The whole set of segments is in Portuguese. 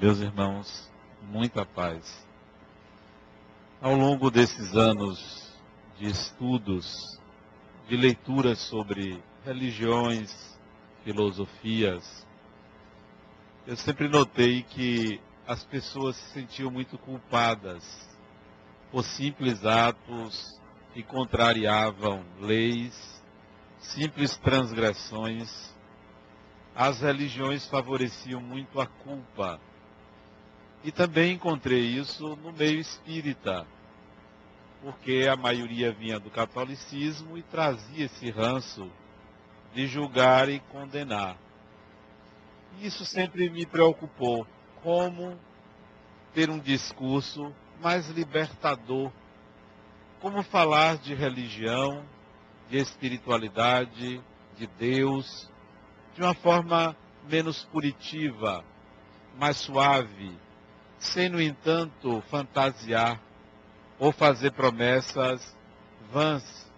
Meus irmãos, muita paz. Ao longo desses anos de estudos, de leituras sobre religiões, filosofias, eu sempre notei que as pessoas se sentiam muito culpadas por simples atos que contrariavam leis, simples transgressões. As religiões favoreciam muito a culpa e também encontrei isso no meio espírita, porque a maioria vinha do catolicismo e trazia esse ranço de julgar e condenar. Isso sempre me preocupou, como ter um discurso mais libertador, como falar de religião, de espiritualidade, de Deus, de uma forma menos punitiva, mais suave, sem, no entanto, fantasiar ou fazer promessas vãs.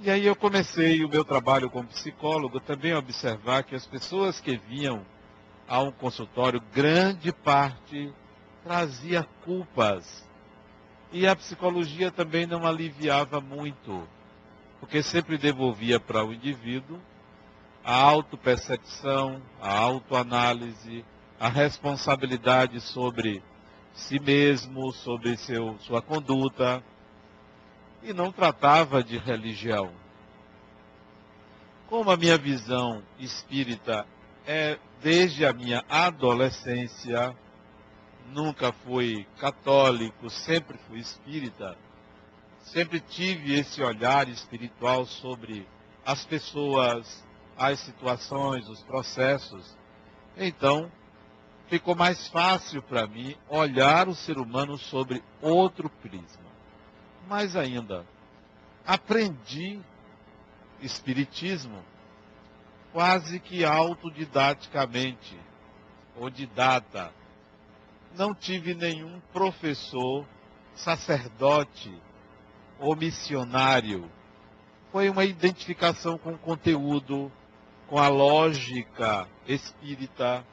E aí eu comecei o meu trabalho como psicólogo também a observar que as pessoas que vinham a um consultório, grande parte trazia culpas. E a psicologia também não aliviava muito, porque sempre devolvia para o indivíduo a autopercepção, a autoanálise, a responsabilidade sobre si mesmo, sobre seu, sua conduta, e não tratava de religião. Como a minha visão espírita é desde a minha adolescência, nunca fui católico, sempre fui espírita, sempre tive esse olhar espiritual sobre as pessoas, as situações, os processos. Então, ficou mais fácil para mim olhar o ser humano sobre outro prisma. Mais ainda, aprendi Espiritismo quase que autodidaticamente, ou didata. Não tive nenhum professor, sacerdote ou missionário. Foi uma identificação com o conteúdo, com a lógica espírita,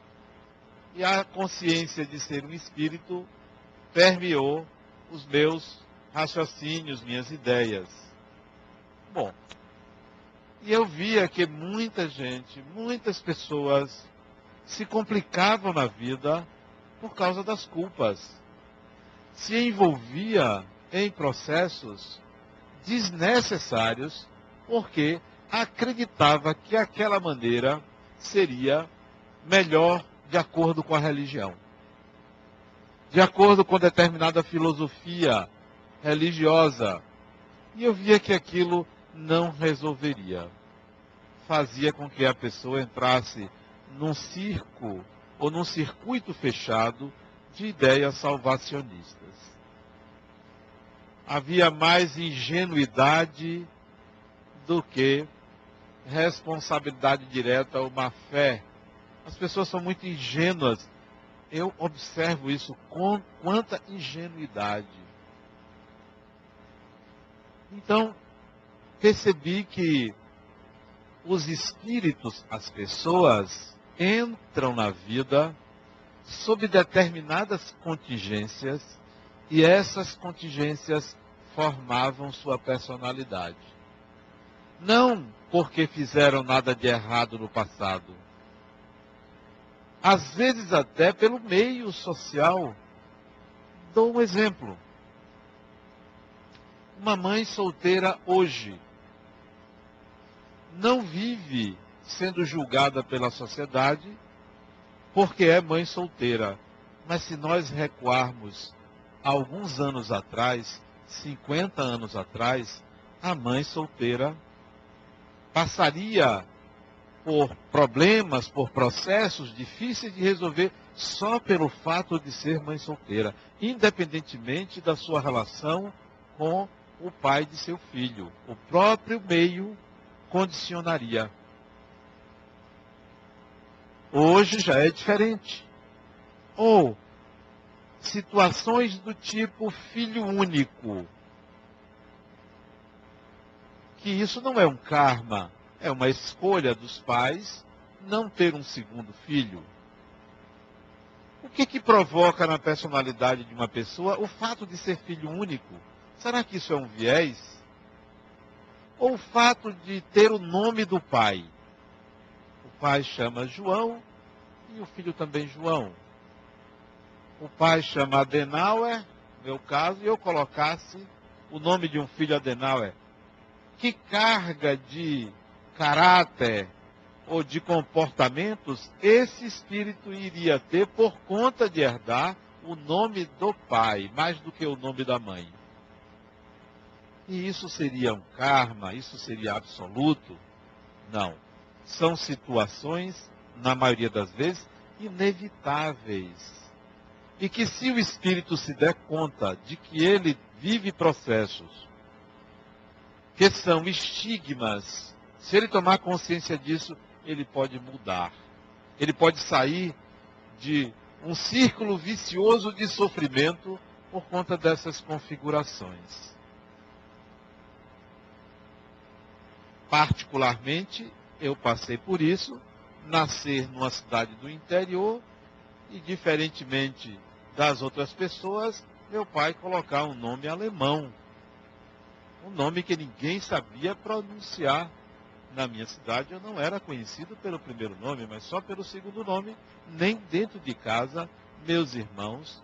e a consciência de ser um espírito permeou os meus raciocínios, minhas ideias. Bom, e eu via que muita gente, muitas pessoas se complicavam na vida por causa das culpas. Se envolvia em processos desnecessários porque acreditava que aquela maneira seria melhor de acordo com a religião, de acordo com determinada filosofia religiosa. E eu via que aquilo não resolveria. Fazia com que a pessoa entrasse num circo ou num circuito fechado de ideias salvacionistas. Havia mais ingenuidade do que responsabilidade direta ou má fé as pessoas são muito ingênuas. Eu observo isso com quanta ingenuidade. Então, percebi que os espíritos, as pessoas, entram na vida sob determinadas contingências e essas contingências formavam sua personalidade. Não porque fizeram nada de errado no passado, às vezes até pelo meio social. Dou um exemplo. Uma mãe solteira hoje não vive sendo julgada pela sociedade porque é mãe solteira. Mas se nós recuarmos alguns anos atrás, 50 anos atrás, a mãe solteira passaria por problemas, por processos difíceis de resolver só pelo fato de ser mãe solteira, independentemente da sua relação com o pai de seu filho. O próprio meio condicionaria. Hoje já é diferente. Ou situações do tipo filho único. Que isso não é um karma, é uma escolha dos pais não ter um segundo filho. O que, que provoca na personalidade de uma pessoa o fato de ser filho único? Será que isso é um viés? Ou o fato de ter o nome do pai? O pai chama João e o filho também João. O pai chama Adenauer, meu caso, e eu colocasse o nome de um filho Adenauer. Que carga de caráter ou de comportamentos esse espírito iria ter por conta de herdar o nome do pai, mais do que o nome da mãe. E isso seria um karma? Isso seria absoluto? Não. São situações, na maioria das vezes, inevitáveis. E que se o espírito se der conta de que ele vive processos que são estigmas, se ele tomar consciência disso, ele pode mudar. Ele pode sair de um círculo vicioso de sofrimento por conta dessas configurações. Particularmente, eu passei por isso, nascer numa cidade do interior e, diferentemente das outras pessoas, meu pai colocar um nome alemão. Um nome que ninguém sabia pronunciar. Na minha cidade eu não era conhecido pelo primeiro nome, mas só pelo segundo nome. Nem dentro de casa meus irmãos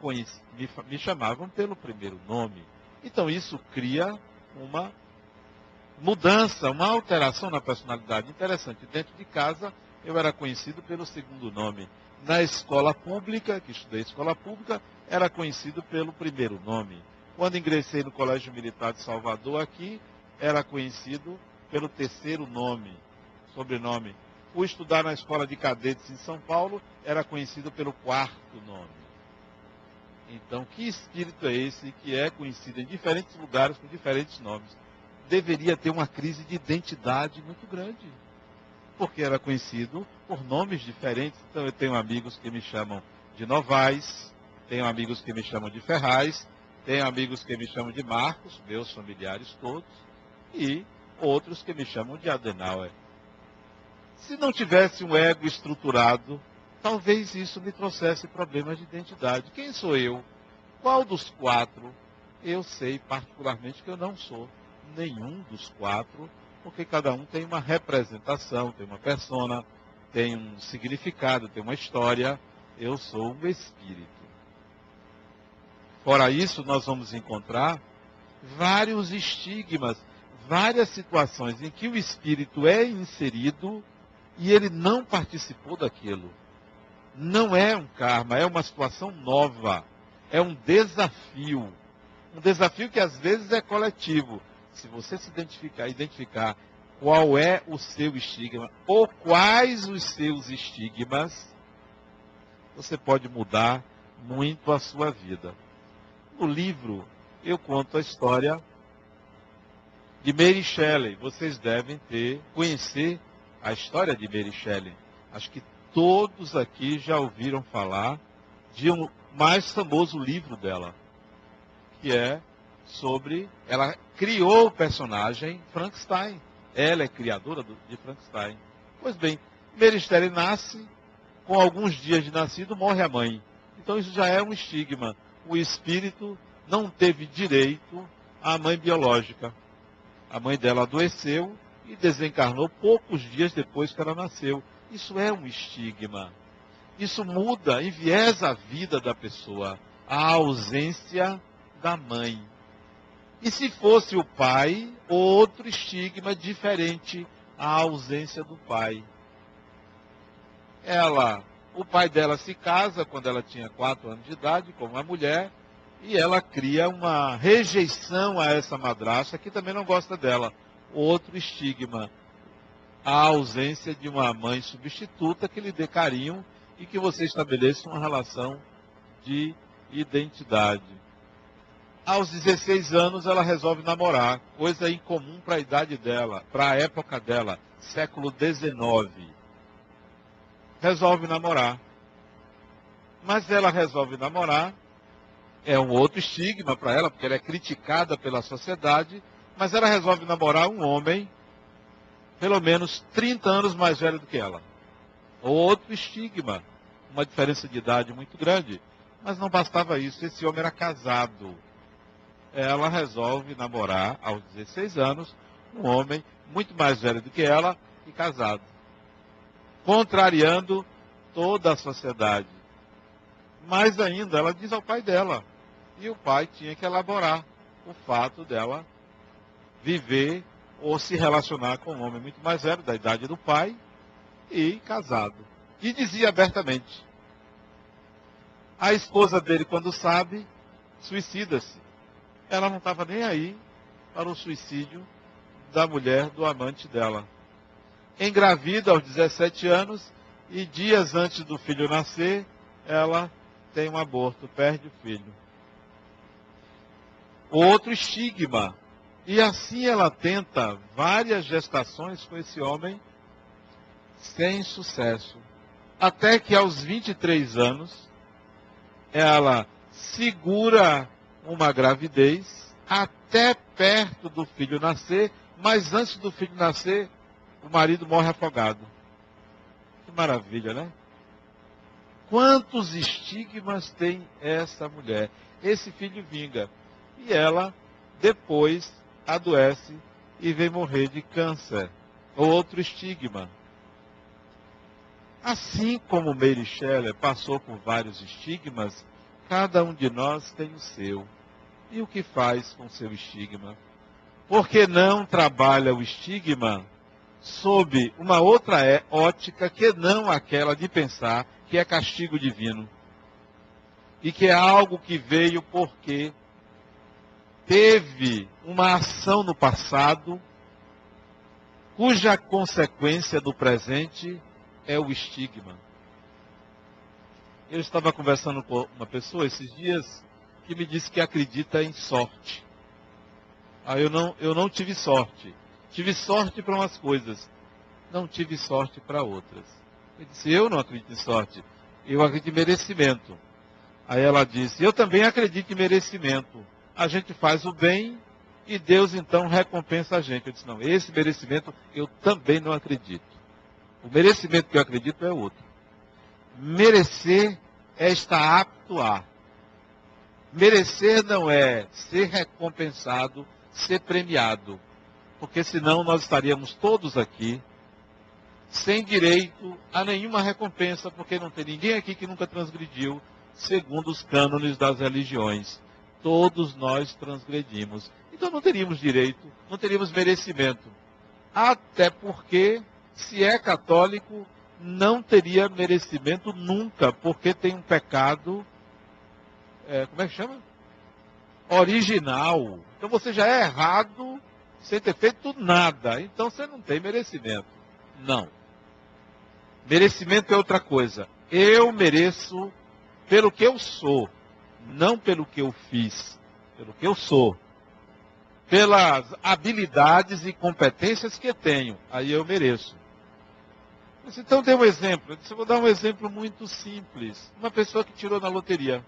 conheci, me, me chamavam pelo primeiro nome. Então isso cria uma mudança, uma alteração na personalidade. Interessante, dentro de casa eu era conhecido pelo segundo nome. Na escola pública, que estudei escola pública, era conhecido pelo primeiro nome. Quando ingressei no Colégio Militar de Salvador, aqui, era conhecido pelo terceiro nome, sobrenome. Fui estudar na Escola de Cadetes em São Paulo, era conhecido pelo quarto nome. Então, que espírito é esse que é conhecido em diferentes lugares com diferentes nomes? deveria ter uma crise de identidade muito grande. Porque era conhecido por nomes diferentes. Então eu tenho amigos que me chamam de Novaes, tenho amigos que me chamam de Ferraz, tenho amigos que me chamam de Marcos, meus familiares todos, e outros que me chamam de Adenauer. Se não tivesse um ego estruturado, talvez isso me trouxesse problemas de identidade. Quem sou eu? Qual dos quatro? Eu sei particularmente que eu não sou nenhum dos quatro, porque cada um tem uma representação, tem uma persona, tem um significado, tem uma história. Eu sou um espírito. Fora isso, nós vamos encontrar vários estigmas, várias situações em que o espírito é inserido e ele não participou daquilo. Não é um karma, é uma situação nova, é um desafio. Um desafio que às vezes é coletivo, se você se identificar, identificar qual é o seu estigma ou quais os seus estigmas, você pode mudar muito a sua vida. No livro, eu conto a história de Mary Shelley. Vocês devem ter, conhecer a história de Mary Shelley. Acho que todos aqui já ouviram falar de um mais famoso livro dela, que é sobre. Ela criou o personagem Frankenstein. Ela é criadora de Frankenstein. Pois bem, Mary nasce, com alguns dias de nascido, morre a mãe. Então isso já é um estigma. O espírito não teve direito à mãe biológica. A mãe dela adoeceu e desencarnou poucos dias depois que ela nasceu. Isso é um estigma. Isso muda, enviesa a vida da pessoa. A ausência da mãe. E se fosse o pai, outro estigma diferente à ausência do pai. Ela, o pai dela se casa quando ela tinha quatro anos de idade, com uma mulher, e ela cria uma rejeição a essa madrasta que também não gosta dela. Outro estigma, a ausência de uma mãe substituta que lhe dê carinho e que você estabeleça uma relação de identidade. Aos 16 anos ela resolve namorar, coisa incomum para a idade dela, para a época dela, século XIX. Resolve namorar. Mas ela resolve namorar, é um outro estigma para ela, porque ela é criticada pela sociedade, mas ela resolve namorar um homem, pelo menos 30 anos mais velho do que ela. Outro estigma. uma diferença de idade muito grande. Mas não bastava isso, esse homem era casado. Ela resolve namorar aos 16 anos um homem muito mais velho do que ela e casado. Contrariando toda a sociedade. Mais ainda, ela diz ao pai dela. E o pai tinha que elaborar o fato dela viver ou se relacionar com um homem muito mais velho, da idade do pai, e casado. E dizia abertamente: a esposa dele, quando sabe, suicida-se. Ela não estava nem aí para o suicídio da mulher, do amante dela. Engravida aos 17 anos e dias antes do filho nascer, ela tem um aborto, perde o filho. Outro estigma. E assim ela tenta várias gestações com esse homem sem sucesso. Até que aos 23 anos, ela segura uma gravidez até perto do filho nascer, mas antes do filho nascer, o marido morre afogado. Que maravilha, né? Quantos estigmas tem essa mulher? Esse filho vinga. E ela, depois, adoece e vem morrer de câncer. Outro estigma. Assim como Mary Shelley passou por vários estigmas, cada um de nós tem o seu. E o que faz com seu estigma? Porque não trabalha o estigma sob uma outra é, ótica que não aquela de pensar que é castigo divino. E que é algo que veio porque teve uma ação no passado cuja consequência do presente é o estigma. Eu estava conversando com uma pessoa esses dias que me disse que acredita em sorte. Ah, eu não, eu não tive sorte. Tive sorte para umas coisas, não tive sorte para outras. Eu disse, eu não acredito em sorte, eu acredito em merecimento. Aí ela disse, eu também acredito em merecimento. A gente faz o bem e Deus então recompensa a gente. Eu disse, não, esse merecimento eu também não acredito. O merecimento que eu acredito é outro. Merecer é estar apto a. Merecer não é ser recompensado, ser premiado. Porque senão nós estaríamos todos aqui sem direito a nenhuma recompensa, porque não tem ninguém aqui que nunca transgrediu segundo os cânones das religiões. Todos nós transgredimos. Então não teríamos direito, não teríamos merecimento. Até porque se é católico, não teria merecimento nunca, porque tem um pecado, é, como é que chama? Original. Então você já é errado sem ter feito nada. Então você não tem merecimento. Não. Merecimento é outra coisa. Eu mereço pelo que eu sou, não pelo que eu fiz, pelo que eu sou. Pelas habilidades e competências que tenho, aí eu mereço. Então dê um exemplo. Eu disse, vou dar um exemplo muito simples. Uma pessoa que tirou na loteria.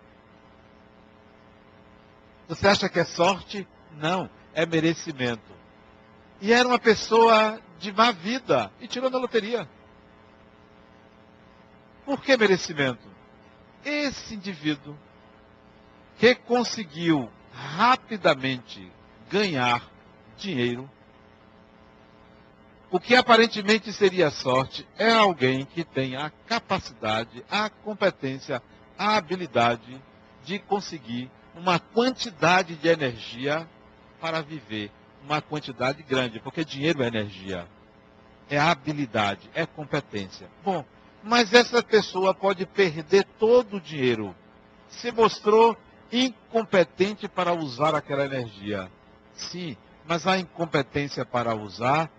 Você acha que é sorte? Não, é merecimento. E era uma pessoa de má vida e tirou na loteria. Por que merecimento? Esse indivíduo que conseguiu rapidamente ganhar dinheiro o que aparentemente seria sorte é alguém que tem a capacidade, a competência, a habilidade de conseguir uma quantidade de energia para viver. Uma quantidade grande, porque dinheiro é energia. É habilidade, é competência. Bom, mas essa pessoa pode perder todo o dinheiro. Se mostrou incompetente para usar aquela energia. Sim, mas a incompetência para usar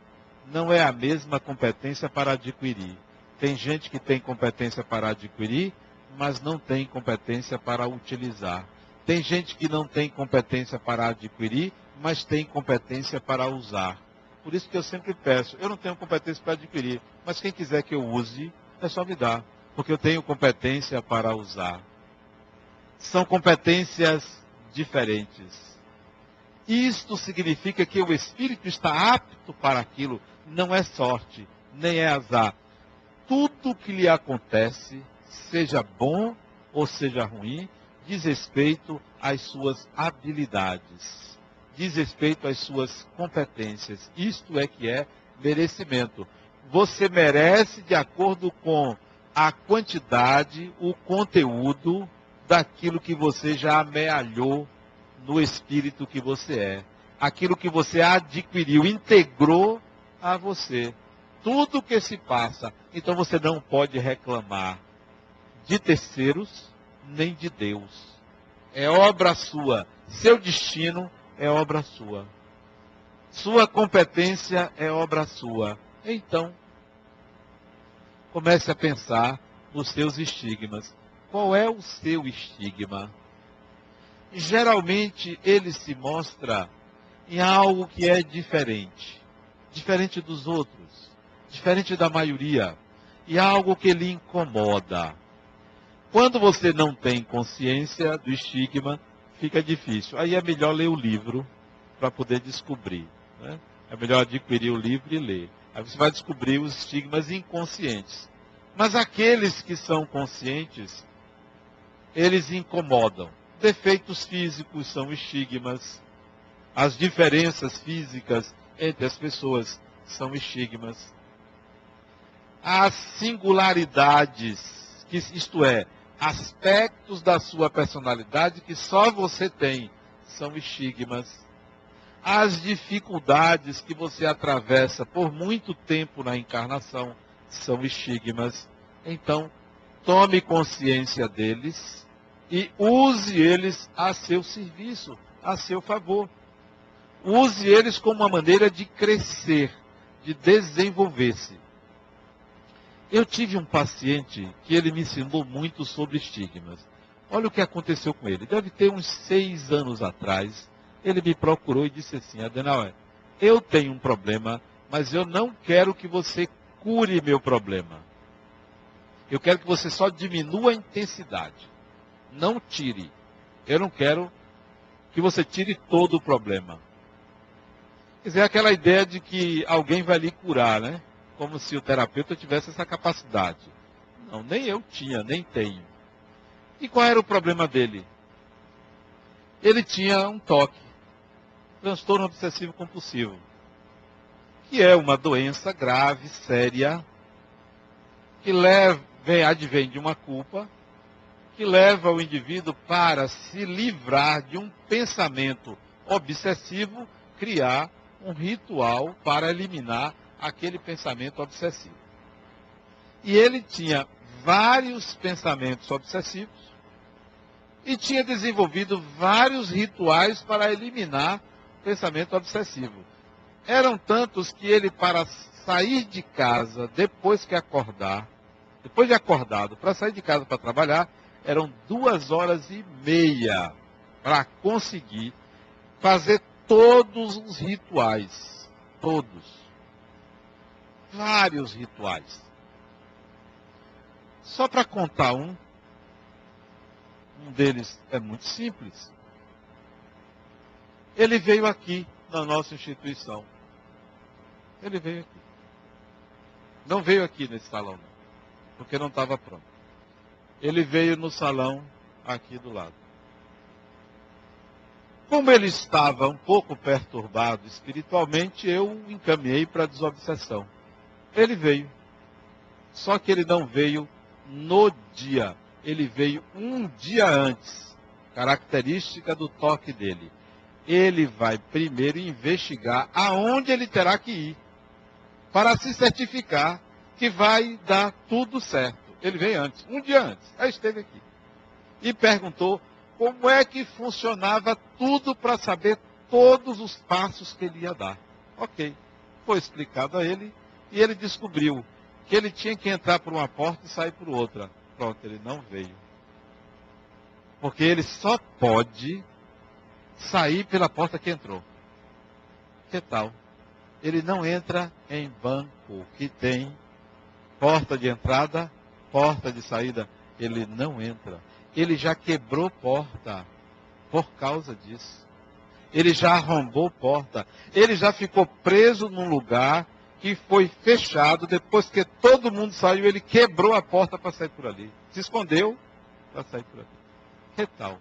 não é a mesma competência para adquirir. Tem gente que tem competência para adquirir, mas não tem competência para utilizar. Tem gente que não tem competência para adquirir, mas tem competência para usar. Por isso que eu sempre peço, eu não tenho competência para adquirir, mas quem quiser que eu use, é só me dar, porque eu tenho competência para usar. São competências diferentes. Isto significa que o espírito está apto para aquilo não é sorte, nem é azar. Tudo que lhe acontece seja bom ou seja ruim, diz respeito às suas habilidades, diz respeito às suas competências. Isto é que é merecimento. Você merece de acordo com a quantidade, o conteúdo daquilo que você já amealhou no espírito que você é. Aquilo que você adquiriu, integrou a você. Tudo que se passa. Então você não pode reclamar de terceiros nem de Deus. É obra sua. Seu destino é obra sua. Sua competência é obra sua. Então, comece a pensar nos seus estigmas. Qual é o seu estigma? Geralmente ele se mostra em algo que é diferente, diferente dos outros, diferente da maioria, e algo que lhe incomoda. Quando você não tem consciência do estigma, fica difícil. Aí é melhor ler o livro para poder descobrir. Né? É melhor adquirir o livro e ler. Aí você vai descobrir os estigmas inconscientes. Mas aqueles que são conscientes, eles incomodam. Defeitos físicos são estigmas. As diferenças físicas entre as pessoas são estigmas. As singularidades, que, isto é, aspectos da sua personalidade que só você tem, são estigmas. As dificuldades que você atravessa por muito tempo na encarnação são estigmas. Então, tome consciência deles e use eles a seu serviço, a seu favor. Use eles como uma maneira de crescer, de desenvolver-se. Eu tive um paciente que ele me ensinou muito sobre estigmas. Olha o que aconteceu com ele. Deve ter uns seis anos atrás. Ele me procurou e disse assim: Adenauer, eu tenho um problema, mas eu não quero que você cure meu problema. Eu quero que você só diminua a intensidade. Não tire. Eu não quero que você tire todo o problema. Quer dizer, aquela ideia de que alguém vai lhe curar, né? Como se o terapeuta tivesse essa capacidade. Não, nem eu tinha, nem tenho. E qual era o problema dele? Ele tinha um toque. Transtorno obsessivo compulsivo. Que é uma doença grave, séria, que leva, advém de uma culpa que leva o indivíduo para se livrar de um pensamento obsessivo, criar um ritual para eliminar aquele pensamento obsessivo. E ele tinha vários pensamentos obsessivos e tinha desenvolvido vários rituais para eliminar pensamento obsessivo. Eram tantos que ele, para sair de casa depois que acordar, depois de acordado, para sair de casa para trabalhar, eram duas horas e meia para conseguir fazer todos os rituais. Todos. Vários rituais. Só para contar um, um deles é muito simples. Ele veio aqui na nossa instituição. Ele veio aqui. Não veio aqui nesse salão, não porque não estava pronto. Ele veio no salão aqui do lado. Como ele estava um pouco perturbado espiritualmente, eu encaminhei para a desobsessão. Ele veio. Só que ele não veio no dia. Ele veio um dia antes. Característica do toque dele. Ele vai primeiro investigar aonde ele terá que ir. Para se certificar que vai dar tudo certo. Ele veio antes, um dia antes, aí esteve aqui. E perguntou como é que funcionava tudo para saber todos os passos que ele ia dar. Ok. Foi explicado a ele e ele descobriu que ele tinha que entrar por uma porta e sair por outra. Pronto, ele não veio. Porque ele só pode sair pela porta que entrou. Que tal? Ele não entra em banco que tem porta de entrada, porta de saída, ele não entra. Ele já quebrou porta por causa disso. Ele já arrombou porta. Ele já ficou preso num lugar que foi fechado, depois que todo mundo saiu, ele quebrou a porta para sair por ali. Se escondeu para sair por ali. Que tal?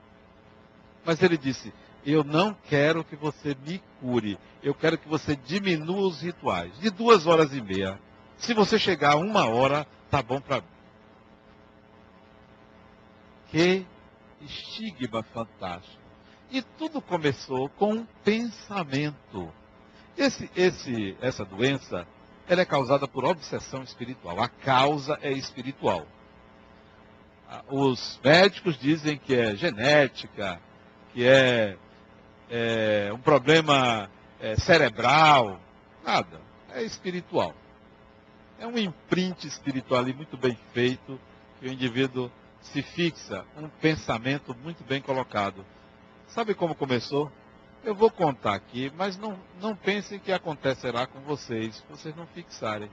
Mas ele disse: Eu não quero que você me cure. Eu quero que você diminua os rituais. De duas horas e meia. Se você chegar a uma hora, tá bom para mim. Que estigma fantástico. E tudo começou com um pensamento. Esse, esse, essa doença ela é causada por obsessão espiritual. A causa é espiritual. Os médicos dizem que é genética, que é, é um problema é, cerebral. Nada. É espiritual. É um imprint espiritual ali muito bem feito, que o indivíduo se fixa, um pensamento muito bem colocado. Sabe como começou? Eu vou contar aqui, mas não, não pensem que acontecerá com vocês, se vocês não fixarem.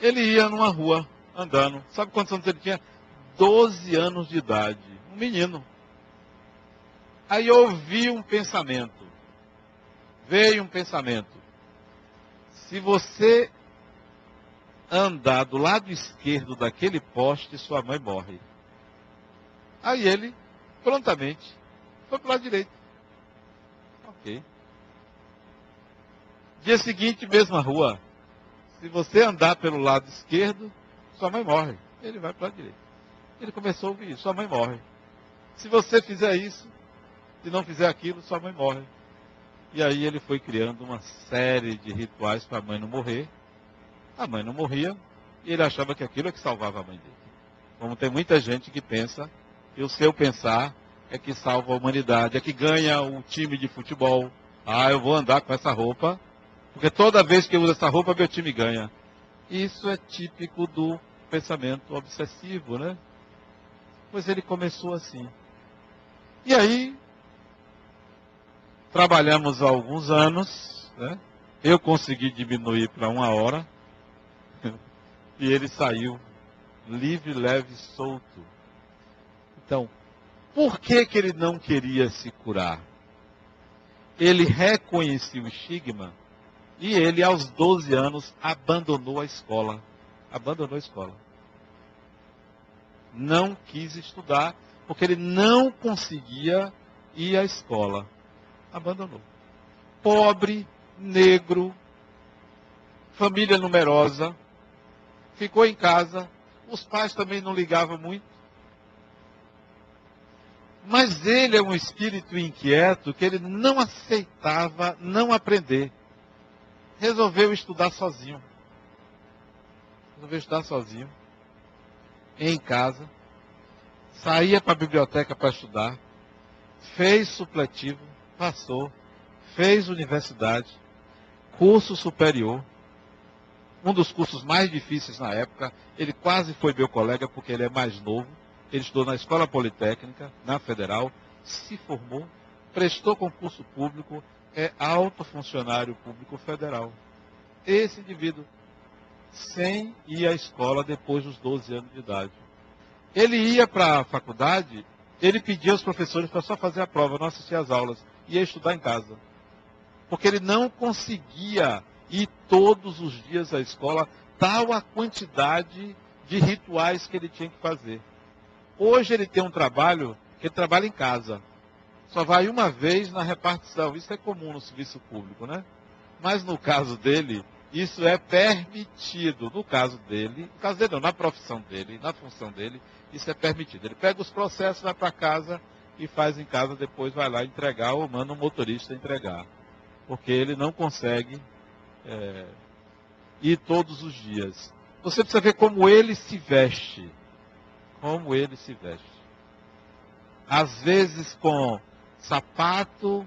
Ele ia numa rua, andando. Sabe quantos anos ele tinha? Doze anos de idade. Um menino. Aí ouvi um pensamento. Veio um pensamento. Se você andar do lado esquerdo daquele poste, sua mãe morre. Aí ele, prontamente, foi para o lado direito. Ok. Dia seguinte, mesma rua. Se você andar pelo lado esquerdo, sua mãe morre. Ele vai para o lado direito. Ele começou a ouvir sua mãe morre. Se você fizer isso, se não fizer aquilo, sua mãe morre. E aí ele foi criando uma série de rituais para a mãe não morrer. A mãe não morria e ele achava que aquilo é que salvava a mãe dele. Como tem muita gente que pensa que o seu pensar é que salva a humanidade, é que ganha o time de futebol. Ah, eu vou andar com essa roupa, porque toda vez que eu uso essa roupa, meu time ganha. Isso é típico do pensamento obsessivo, né? Pois ele começou assim. E aí, trabalhamos há alguns anos, né? Eu consegui diminuir para uma hora. e ele saiu livre, leve, solto. Então, por que, que ele não queria se curar? Ele reconhecia o estigma e ele, aos 12 anos, abandonou a escola. Abandonou a escola. Não quis estudar, porque ele não conseguia ir à escola. Abandonou. Pobre, negro, família numerosa, ficou em casa. Os pais também não ligavam muito. Mas ele é um espírito inquieto que ele não aceitava não aprender. Resolveu estudar sozinho. Resolveu estudar sozinho. Em casa. Saía para a biblioteca para estudar. Fez supletivo. Passou. Fez universidade. Curso superior. Um dos cursos mais difíceis na época. Ele quase foi meu colega porque ele é mais novo ele estudou na Escola Politécnica, na Federal, se formou, prestou concurso público, é alto funcionário público federal. Esse indivíduo, sem ir à escola depois dos 12 anos de idade. Ele ia para a faculdade, ele pedia aos professores para só fazer a prova, não assistir às aulas, ia estudar em casa. Porque ele não conseguia ir todos os dias à escola, tal a quantidade de rituais que ele tinha que fazer. Hoje ele tem um trabalho que ele trabalha em casa. Só vai uma vez na repartição. Isso é comum no serviço público, né? Mas no caso dele, isso é permitido. No caso dele, no caso dele não, na profissão dele, na função dele, isso é permitido. Ele pega os processos, vai para casa e faz em casa, depois vai lá entregar ou manda um motorista entregar. Porque ele não consegue é, ir todos os dias. Você precisa ver como ele se veste como ele se veste. Às vezes com sapato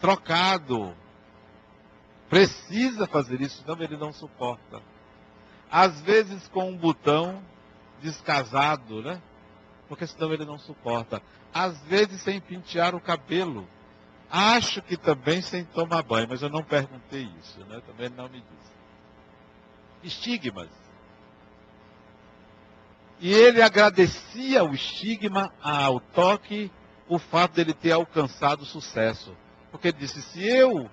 trocado. Precisa fazer isso, senão ele não suporta. Às vezes com um botão descasado, né? Porque senão ele não suporta. Às vezes sem pentear o cabelo. Acho que também sem tomar banho, mas eu não perguntei isso, né? Também não me disse. Estigmas. E ele agradecia o estigma ao toque, o fato dele ter alcançado sucesso. Porque ele disse: se eu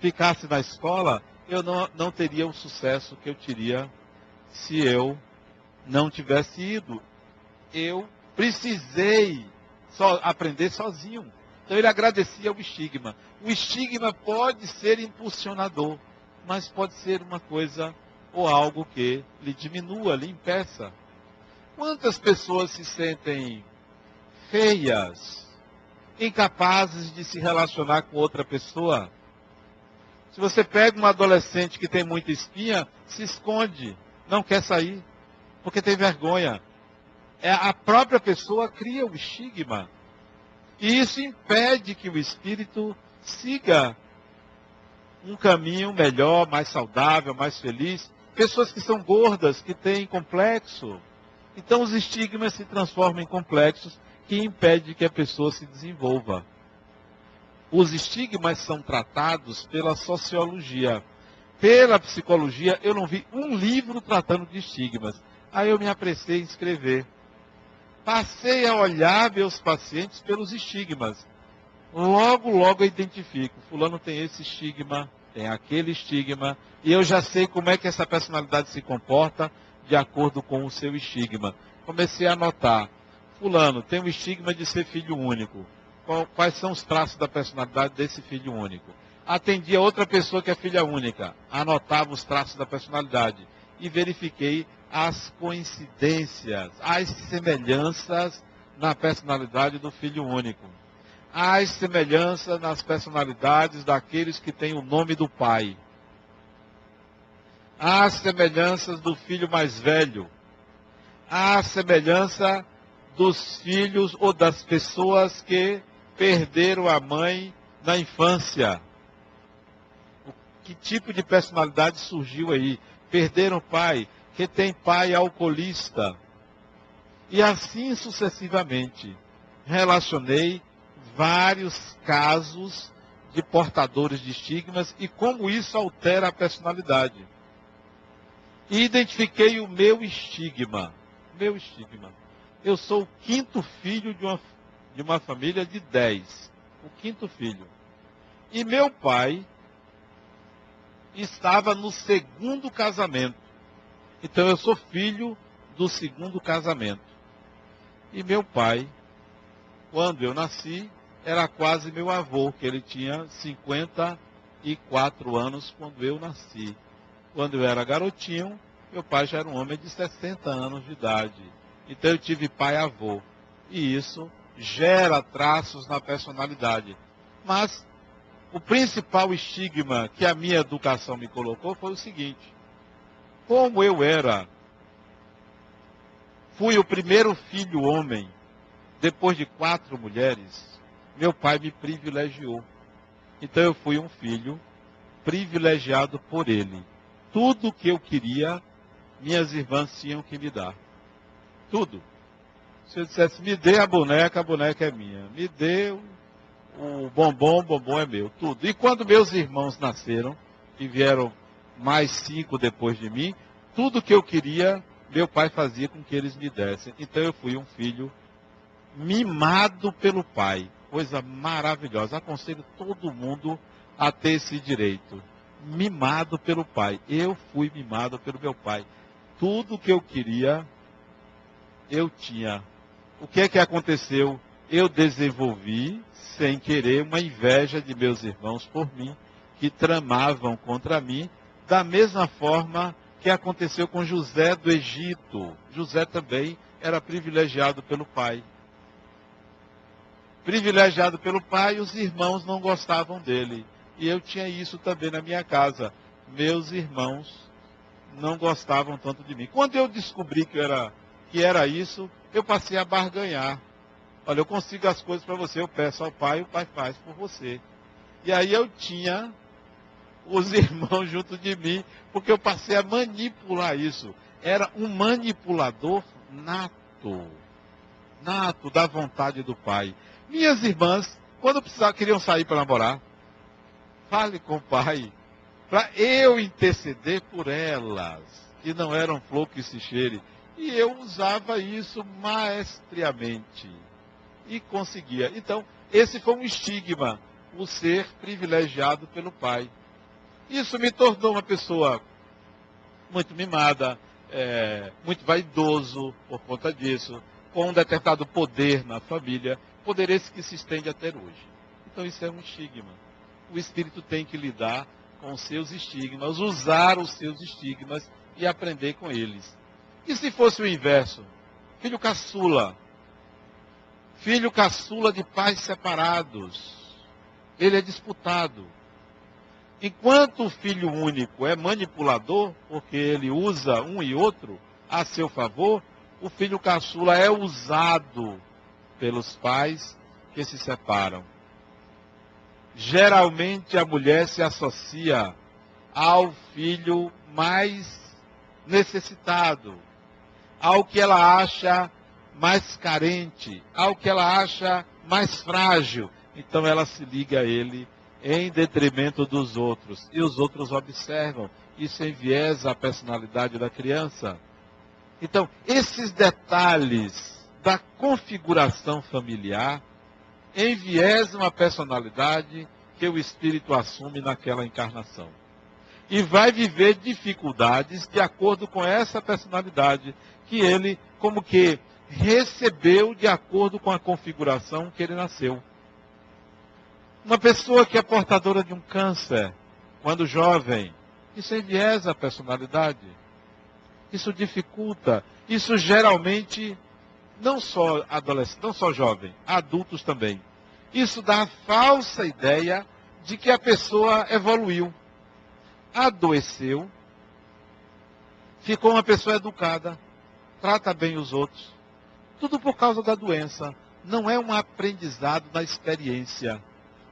ficasse na escola, eu não, não teria o sucesso que eu teria se eu não tivesse ido. Eu precisei aprender sozinho. Então ele agradecia o estigma. O estigma pode ser impulsionador, mas pode ser uma coisa ou algo que lhe diminua, lhe impeça. Quantas pessoas se sentem feias, incapazes de se relacionar com outra pessoa? Se você pega um adolescente que tem muita espinha, se esconde, não quer sair, porque tem vergonha. É a própria pessoa cria o estigma. E isso impede que o espírito siga um caminho melhor, mais saudável, mais feliz. Pessoas que são gordas, que têm complexo. Então os estigmas se transformam em complexos que impedem que a pessoa se desenvolva. Os estigmas são tratados pela sociologia. Pela psicologia, eu não vi um livro tratando de estigmas. Aí eu me apressei em escrever passei a olhar meus pacientes pelos estigmas. Logo, logo eu identifico. Fulano tem esse estigma, tem aquele estigma, e eu já sei como é que essa personalidade se comporta de acordo com o seu estigma. Comecei a notar. Fulano tem o estigma de ser filho único. Quais são os traços da personalidade desse filho único? Atendi a outra pessoa que é filha única. Anotava os traços da personalidade. E verifiquei as coincidências, as semelhanças na personalidade do filho único. As semelhanças nas personalidades daqueles que têm o nome do pai. As semelhanças do filho mais velho. A semelhança dos filhos ou das pessoas que perderam a mãe na infância. Que tipo de personalidade surgiu aí? Perderam o pai, que tem pai alcoolista. E assim sucessivamente. Relacionei vários casos de portadores de estigmas e como isso altera a personalidade. E identifiquei o meu estigma. Meu estigma. Eu sou o quinto filho de uma, de uma família de dez. O quinto filho. E meu pai estava no segundo casamento. Então eu sou filho do segundo casamento. E meu pai, quando eu nasci, era quase meu avô, que ele tinha 54 anos quando eu nasci. Quando eu era garotinho, meu pai já era um homem de 60 anos de idade. Então eu tive pai-avô. E isso gera traços na personalidade. Mas o principal estigma que a minha educação me colocou foi o seguinte: como eu era, fui o primeiro filho homem, depois de quatro mulheres, meu pai me privilegiou. Então eu fui um filho privilegiado por ele. Tudo que eu queria, minhas irmãs tinham que me dar. Tudo. Se eu dissesse, me dê a boneca, a boneca é minha. Me dê o bombom, o bombom é meu. Tudo. E quando meus irmãos nasceram e vieram mais cinco depois de mim, tudo que eu queria, meu pai fazia com que eles me dessem. Então eu fui um filho mimado pelo pai. Coisa maravilhosa. Aconselho todo mundo a ter esse direito. Mimado pelo pai. Eu fui mimado pelo meu pai. Tudo que eu queria, eu tinha. O que é que aconteceu? Eu desenvolvi, sem querer, uma inveja de meus irmãos por mim, que tramavam contra mim da mesma forma que aconteceu com José do Egito. José também era privilegiado pelo pai. Privilegiado pelo pai, os irmãos não gostavam dele. E eu tinha isso também na minha casa. Meus irmãos não gostavam tanto de mim. Quando eu descobri que era, que era isso, eu passei a barganhar. Olha, eu consigo as coisas para você, eu peço ao pai, o pai faz por você. E aí eu tinha os irmãos junto de mim, porque eu passei a manipular isso. Era um manipulador nato. Nato da vontade do pai. Minhas irmãs, quando precisavam, queriam sair para namorar, fale com o pai, para eu interceder por elas, que não eram flor que se cheire. E eu usava isso maestriamente. E conseguia. Então, esse foi um estigma, o ser privilegiado pelo pai. Isso me tornou uma pessoa muito mimada, é, muito vaidoso por conta disso, com um determinado poder na família, poder esse que se estende até hoje. Então isso é um estigma. O espírito tem que lidar com os seus estigmas, usar os seus estigmas e aprender com eles. E se fosse o inverso? Filho caçula. Filho caçula de pais separados. Ele é disputado. Enquanto o filho único é manipulador, porque ele usa um e outro a seu favor, o filho caçula é usado pelos pais que se separam. Geralmente a mulher se associa ao filho mais necessitado, ao que ela acha mais carente, ao que ela acha mais frágil. Então ela se liga a ele em detrimento dos outros. E os outros observam. Isso enviesa a personalidade da criança. Então, esses detalhes da configuração familiar enviesam a personalidade que o espírito assume naquela encarnação. E vai viver dificuldades de acordo com essa personalidade que ele, como que, recebeu de acordo com a configuração que ele nasceu. Uma pessoa que é portadora de um câncer, quando jovem, isso enviesa a personalidade. Isso dificulta. Isso geralmente, não só adolescente, não só jovem, adultos também. Isso dá a falsa ideia de que a pessoa evoluiu. Adoeceu, ficou uma pessoa educada, trata bem os outros. Tudo por causa da doença. Não é um aprendizado da experiência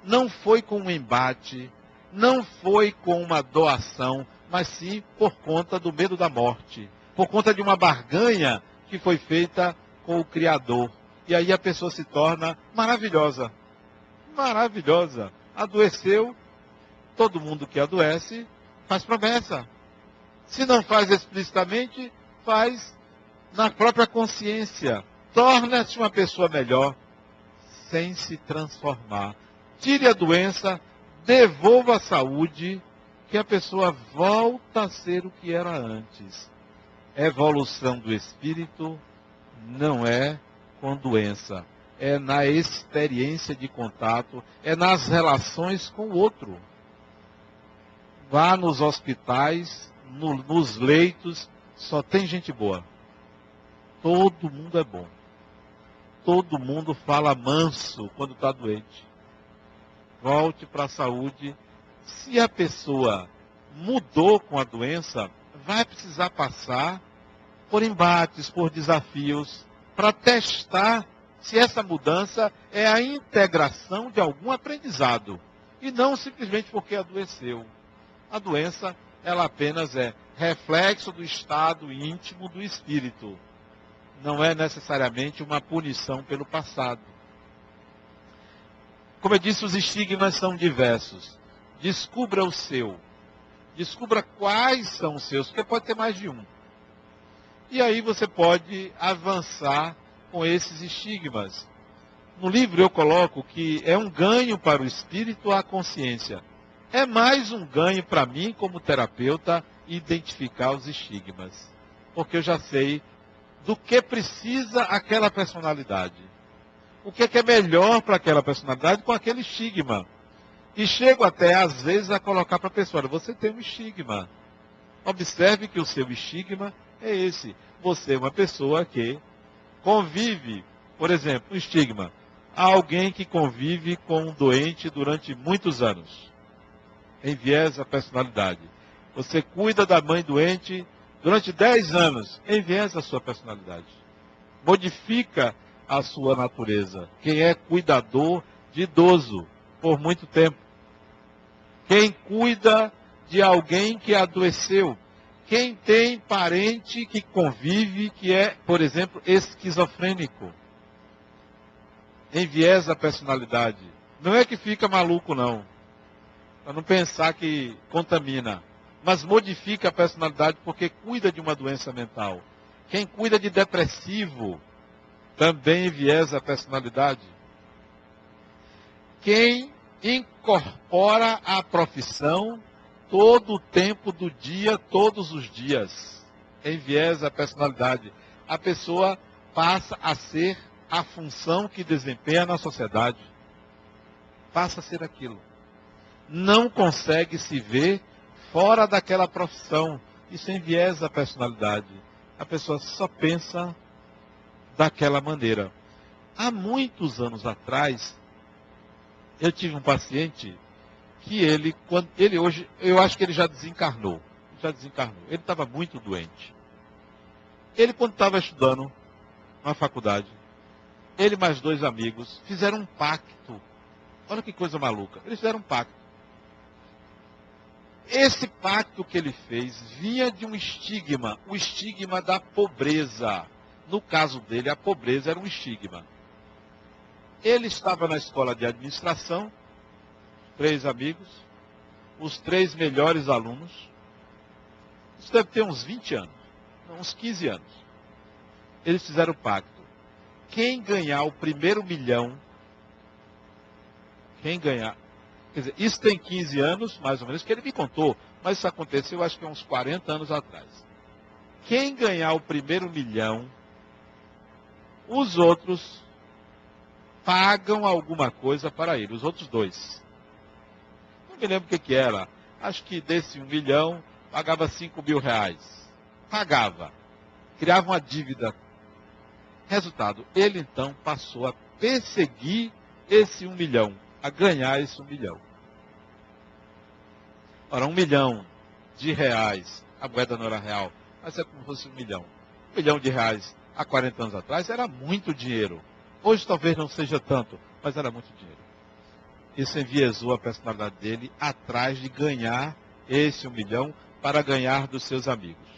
não foi com um embate, não foi com uma doação, mas sim por conta do medo da morte, por conta de uma barganha que foi feita com o Criador. E aí a pessoa se torna maravilhosa. Maravilhosa. Adoeceu, todo mundo que adoece faz promessa. Se não faz explicitamente, faz na própria consciência. Torna-se uma pessoa melhor sem se transformar tire a doença, devolva a saúde, que a pessoa volta a ser o que era antes. Evolução do espírito não é com doença, é na experiência de contato, é nas relações com o outro. Vá nos hospitais, no, nos leitos, só tem gente boa. Todo mundo é bom. Todo mundo fala manso quando está doente volte para a saúde. Se a pessoa mudou com a doença, vai precisar passar por embates, por desafios, para testar se essa mudança é a integração de algum aprendizado e não simplesmente porque adoeceu. A doença, ela apenas é reflexo do estado íntimo do espírito. Não é necessariamente uma punição pelo passado. Como eu disse, os estigmas são diversos. Descubra o seu. Descubra quais são os seus, porque pode ter mais de um. E aí você pode avançar com esses estigmas. No livro eu coloco que é um ganho para o espírito a consciência. É mais um ganho para mim, como terapeuta, identificar os estigmas. Porque eu já sei do que precisa aquela personalidade o que é, que é melhor para aquela personalidade com aquele estigma. E chego até, às vezes, a colocar para a pessoa: você tem um estigma. Observe que o seu estigma é esse. Você é uma pessoa que convive, por exemplo, um estigma. Alguém que convive com um doente durante muitos anos. Enviesa a personalidade. Você cuida da mãe doente durante 10 anos. Enviesa a sua personalidade. Modifica a sua natureza. Quem é cuidador de idoso por muito tempo. Quem cuida de alguém que adoeceu. Quem tem parente que convive, que é, por exemplo, esquizofrênico. Enviesa a personalidade. Não é que fica maluco, não. Para não pensar que contamina. Mas modifica a personalidade porque cuida de uma doença mental. Quem cuida de depressivo, também enviesa a personalidade. Quem incorpora a profissão todo o tempo do dia, todos os dias. Enviesa a personalidade. A pessoa passa a ser a função que desempenha na sociedade. Passa a ser aquilo. Não consegue se ver fora daquela profissão. Isso enviesa a personalidade. A pessoa só pensa daquela maneira. Há muitos anos atrás, eu tive um paciente que ele, quando ele hoje, eu acho que ele já desencarnou. Já desencarnou. Ele estava muito doente. Ele, quando estava estudando na faculdade, ele mais dois amigos fizeram um pacto. Olha que coisa maluca. Eles fizeram um pacto. Esse pacto que ele fez vinha de um estigma, o estigma da pobreza. No caso dele, a pobreza era um estigma. Ele estava na escola de administração, três amigos, os três melhores alunos. Isso deve ter uns 20 anos, uns 15 anos. Eles fizeram o pacto. Quem ganhar o primeiro milhão, quem ganhar, quer dizer, isso tem 15 anos, mais ou menos, que ele me contou, mas isso aconteceu acho que uns 40 anos atrás. Quem ganhar o primeiro milhão, os outros pagam alguma coisa para ele, os outros dois. Não me lembro o que, que era. Acho que desse um milhão, pagava 5 mil reais. Pagava. Criava uma dívida. Resultado, ele então passou a perseguir esse um milhão, a ganhar esse um milhão. Ora, um milhão de reais, a moeda não era real, mas é como se fosse um milhão. Um milhão de reais há 40 anos atrás era muito dinheiro. Hoje talvez não seja tanto, mas era muito dinheiro. Isso enviesou a personalidade dele atrás de ganhar esse um milhão para ganhar dos seus amigos.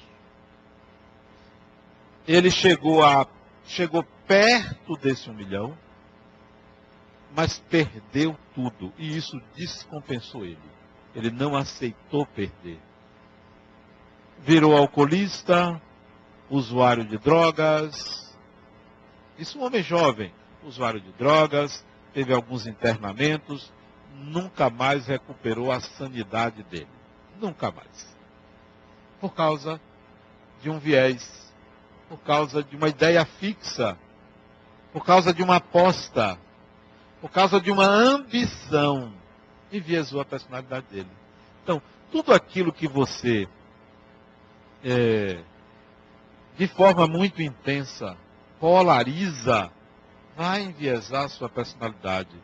Ele chegou, a, chegou perto desse um milhão, mas perdeu tudo. E isso descompensou ele. Ele não aceitou perder. Virou alcoolista, usuário de drogas, isso um homem jovem, usuário de drogas, teve alguns internamentos, nunca mais recuperou a sanidade dele. Nunca mais. Por causa de um viés, por causa de uma ideia fixa, por causa de uma aposta, por causa de uma ambição, enviesou a personalidade dele. Então, tudo aquilo que você, é, de forma muito intensa, polariza, vai enviesar sua personalidade.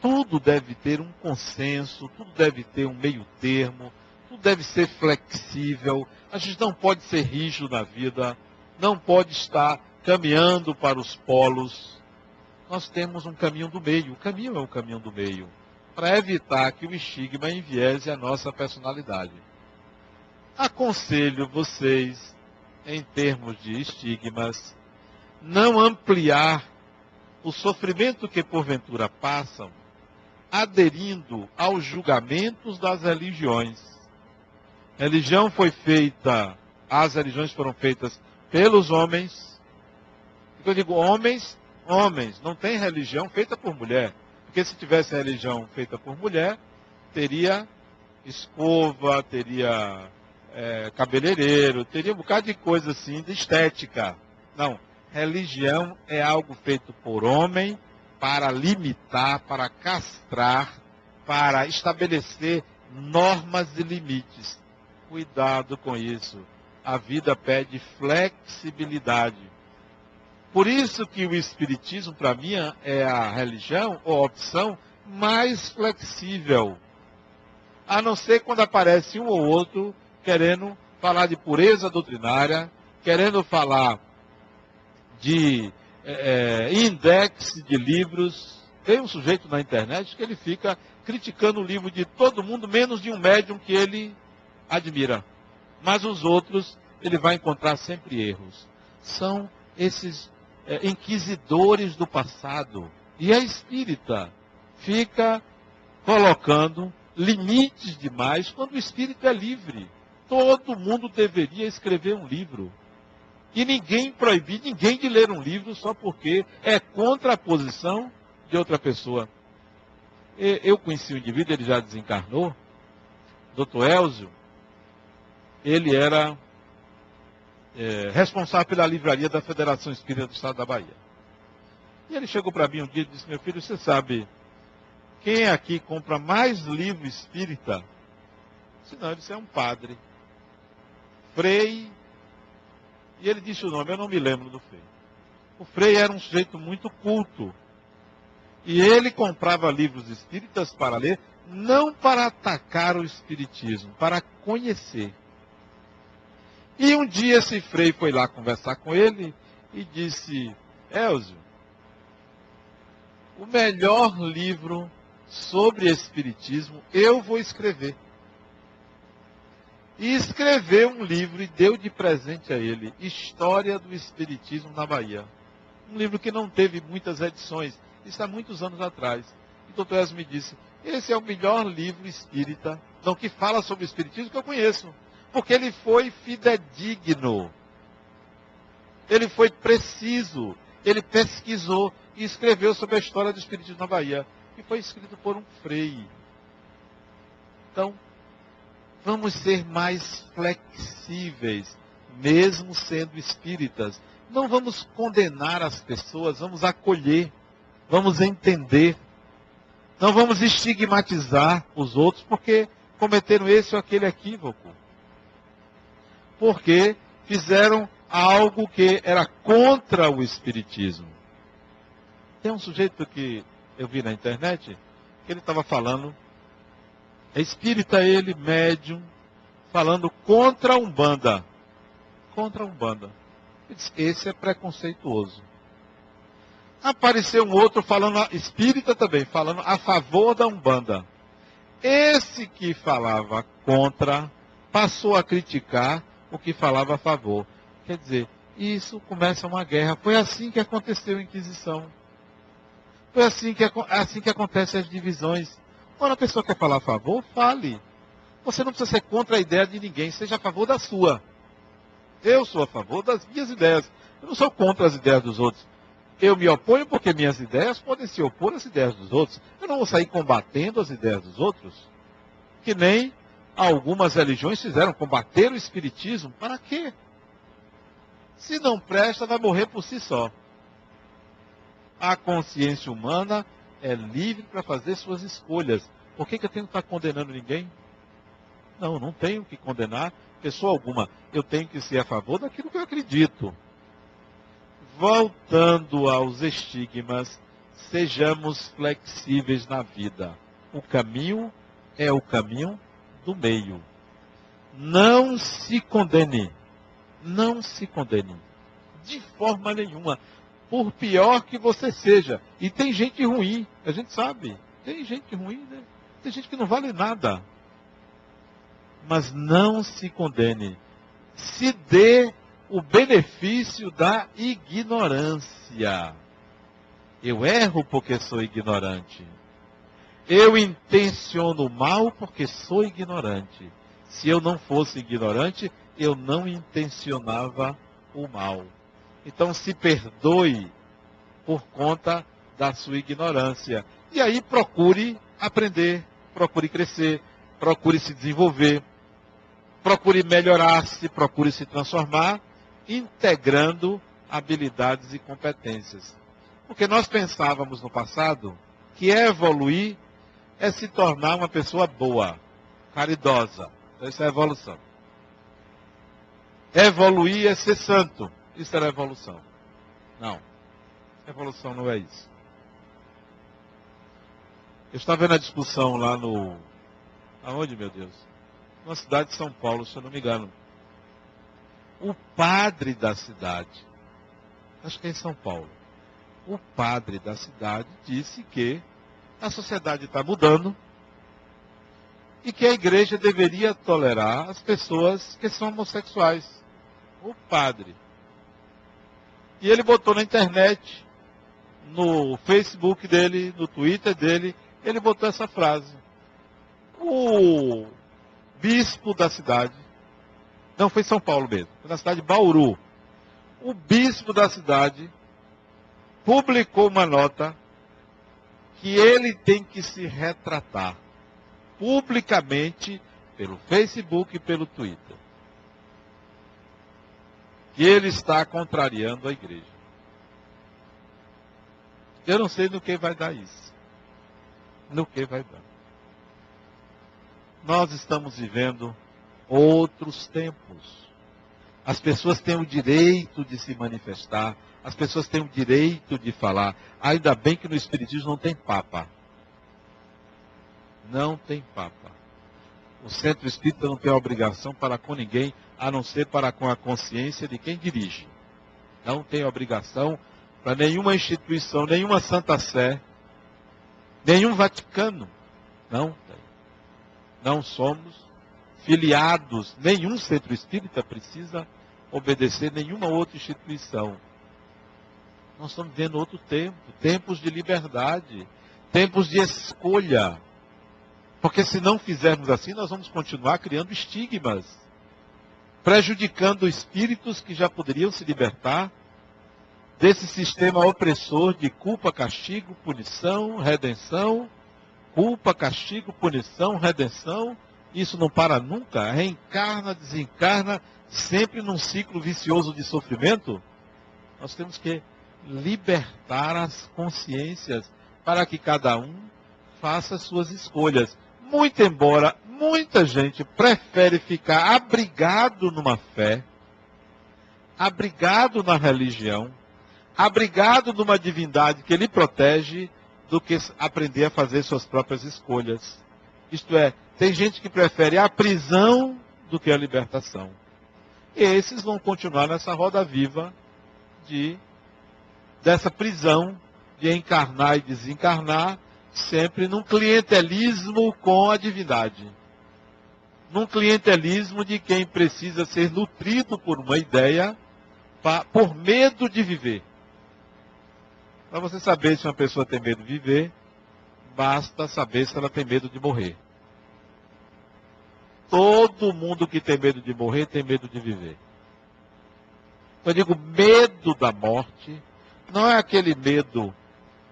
Tudo deve ter um consenso, tudo deve ter um meio termo, tudo deve ser flexível. A gente não pode ser rígido na vida, não pode estar caminhando para os polos. Nós temos um caminho do meio. O caminho é o caminho do meio. Para evitar que o estigma enviese a nossa personalidade. Aconselho vocês, em termos de estigmas, não ampliar o sofrimento que porventura passam, aderindo aos julgamentos das religiões. A religião foi feita, as religiões foram feitas pelos homens. Eu digo homens, homens, não tem religião feita por mulher. Porque se tivesse religião feita por mulher, teria escova, teria é, cabeleireiro, teria um bocado de coisa assim, de estética. Não religião é algo feito por homem para limitar, para castrar, para estabelecer normas e limites. Cuidado com isso. A vida pede flexibilidade. Por isso que o Espiritismo, para mim, é a religião ou a opção mais flexível. A não ser quando aparece um ou outro querendo falar de pureza doutrinária, querendo falar de é, é, index de livros. Tem um sujeito na internet que ele fica criticando o livro de todo mundo, menos de um médium que ele admira. Mas os outros, ele vai encontrar sempre erros. São esses é, inquisidores do passado. E a espírita fica colocando limites demais quando o espírito é livre. Todo mundo deveria escrever um livro. E ninguém proibir ninguém de ler um livro só porque é contra a posição de outra pessoa. Eu conheci o indivíduo, ele já desencarnou, Dr. Elzio, ele era é, responsável pela livraria da Federação Espírita do Estado da Bahia. E ele chegou para mim um dia e disse, meu filho, você sabe quem aqui compra mais livro espírita? Se não, ele é um padre. Frei. E ele disse o nome, eu não me lembro do Frei. O Frei era um sujeito muito culto. E ele comprava livros espíritas para ler, não para atacar o espiritismo, para conhecer. E um dia esse Frei foi lá conversar com ele e disse: Elzio, o melhor livro sobre Espiritismo eu vou escrever. E escreveu um livro e deu de presente a ele História do Espiritismo na Bahia. Um livro que não teve muitas edições, isso há muitos anos atrás. E o doutor Elzio me disse, esse é o melhor livro espírita, não que fala sobre o Espiritismo que eu conheço. Porque ele foi fidedigno. Ele foi preciso. Ele pesquisou e escreveu sobre a história do Espiritismo na Bahia. E foi escrito por um frei. Então, vamos ser mais flexíveis, mesmo sendo espíritas. Não vamos condenar as pessoas, vamos acolher, vamos entender. Não vamos estigmatizar os outros porque cometeram esse ou aquele equívoco porque fizeram algo que era contra o Espiritismo. Tem um sujeito que eu vi na internet, que ele estava falando, é espírita ele, médium, falando contra a Umbanda. Contra a Umbanda. Esse é preconceituoso. Apareceu um outro falando, espírita também, falando a favor da Umbanda. Esse que falava contra, passou a criticar o que falava a favor. Quer dizer, isso começa uma guerra. Foi assim que aconteceu a Inquisição. Foi assim que, assim que acontecem as divisões. Quando a pessoa quer falar a favor, fale. Você não precisa ser contra a ideia de ninguém, seja a favor da sua. Eu sou a favor das minhas ideias. Eu não sou contra as ideias dos outros. Eu me oponho porque minhas ideias podem se opor às ideias dos outros. Eu não vou sair combatendo as ideias dos outros. Que nem algumas religiões fizeram combater o espiritismo. Para quê? Se não presta, vai morrer por si só. A consciência humana é livre para fazer suas escolhas. Por que, que eu tenho que estar condenando ninguém? Não, não tenho que condenar pessoa alguma. Eu tenho que ser a favor daquilo que eu acredito. Voltando aos estigmas, sejamos flexíveis na vida. O caminho é o caminho do meio. Não se condene. Não se condene. De forma nenhuma. Por pior que você seja. E tem gente ruim, a gente sabe. Tem gente ruim, né? Tem gente que não vale nada. Mas não se condene. Se dê o benefício da ignorância. Eu erro porque sou ignorante. Eu intenciono mal porque sou ignorante. Se eu não fosse ignorante, eu não intencionava o mal. Então se perdoe por conta da sua ignorância. E aí procure aprender, procure crescer, procure se desenvolver, procure melhorar-se, procure se transformar, integrando habilidades e competências. Porque nós pensávamos no passado que evoluir é se tornar uma pessoa boa, caridosa. Isso é evolução. Evoluir é ser santo. Isso era evolução. Não. Evolução não é isso. Eu estava vendo a discussão lá no. Aonde, meu Deus? Na cidade de São Paulo, se eu não me engano. O padre da cidade, acho que é em São Paulo, o padre da cidade disse que a sociedade está mudando e que a igreja deveria tolerar as pessoas que são homossexuais. O padre. E ele botou na internet, no Facebook dele, no Twitter dele, ele botou essa frase. O bispo da cidade, não foi São Paulo mesmo, foi na cidade de Bauru. O bispo da cidade publicou uma nota que ele tem que se retratar publicamente pelo Facebook e pelo Twitter. Que ele está contrariando a igreja. Eu não sei no que vai dar isso. No que vai dar. Nós estamos vivendo outros tempos. As pessoas têm o direito de se manifestar, as pessoas têm o direito de falar. Ainda bem que no Espiritismo não tem papa. Não tem papa. O centro espírita não tem obrigação para com ninguém, a não ser para com a consciência de quem dirige. Não tem obrigação para nenhuma instituição, nenhuma Santa Sé, nenhum Vaticano. Não tem. Não somos filiados, nenhum centro espírita precisa obedecer nenhuma outra instituição. Nós estamos vivendo outro tempo, tempos de liberdade, tempos de escolha. Porque se não fizermos assim, nós vamos continuar criando estigmas, prejudicando espíritos que já poderiam se libertar desse sistema opressor de culpa, castigo, punição, redenção, culpa, castigo, punição, redenção. Isso não para nunca, reencarna, desencarna, sempre num ciclo vicioso de sofrimento. Nós temos que libertar as consciências para que cada um faça suas escolhas. Muito embora muita gente prefere ficar abrigado numa fé, abrigado na religião, abrigado numa divindade que lhe protege, do que aprender a fazer suas próprias escolhas. Isto é, tem gente que prefere a prisão do que a libertação. E esses vão continuar nessa roda viva de dessa prisão de encarnar e desencarnar, sempre num clientelismo com a divindade. Num clientelismo de quem precisa ser nutrido por uma ideia pra, por medo de viver. Para você saber se uma pessoa tem medo de viver, basta saber se ela tem medo de morrer. Todo mundo que tem medo de morrer tem medo de viver. Então, eu digo medo da morte não é aquele medo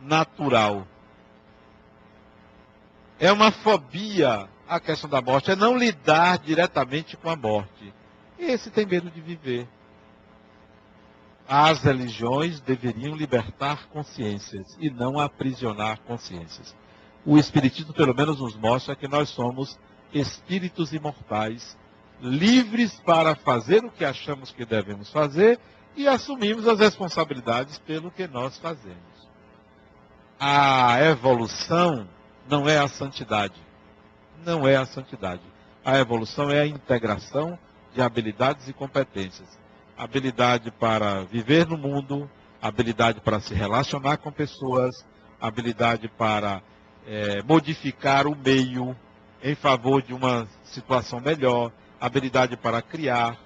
natural. É uma fobia a questão da morte, é não lidar diretamente com a morte. Esse tem medo de viver. As religiões deveriam libertar consciências e não aprisionar consciências. O Espiritismo, pelo menos, nos mostra que nós somos espíritos imortais, livres para fazer o que achamos que devemos fazer e assumimos as responsabilidades pelo que nós fazemos. A evolução não é a santidade. Não é a santidade. A evolução é a integração de habilidades e competências. Habilidade para viver no mundo, habilidade para se relacionar com pessoas, habilidade para é, modificar o meio em favor de uma situação melhor, habilidade para criar,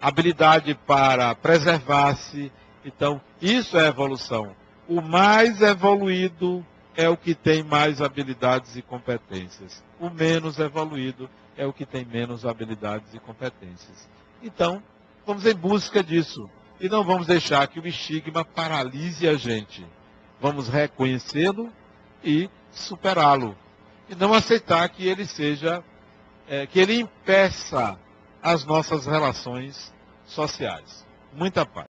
habilidade para preservar-se. Então, isso é evolução. O mais evoluído é o que tem mais habilidades e competências. O menos evoluído é o que tem menos habilidades e competências. Então, vamos em busca disso. E não vamos deixar que o estigma paralise a gente. Vamos reconhecê-lo e superá-lo. E não aceitar que ele seja, é, que ele impeça as nossas relações sociais. Muita paz.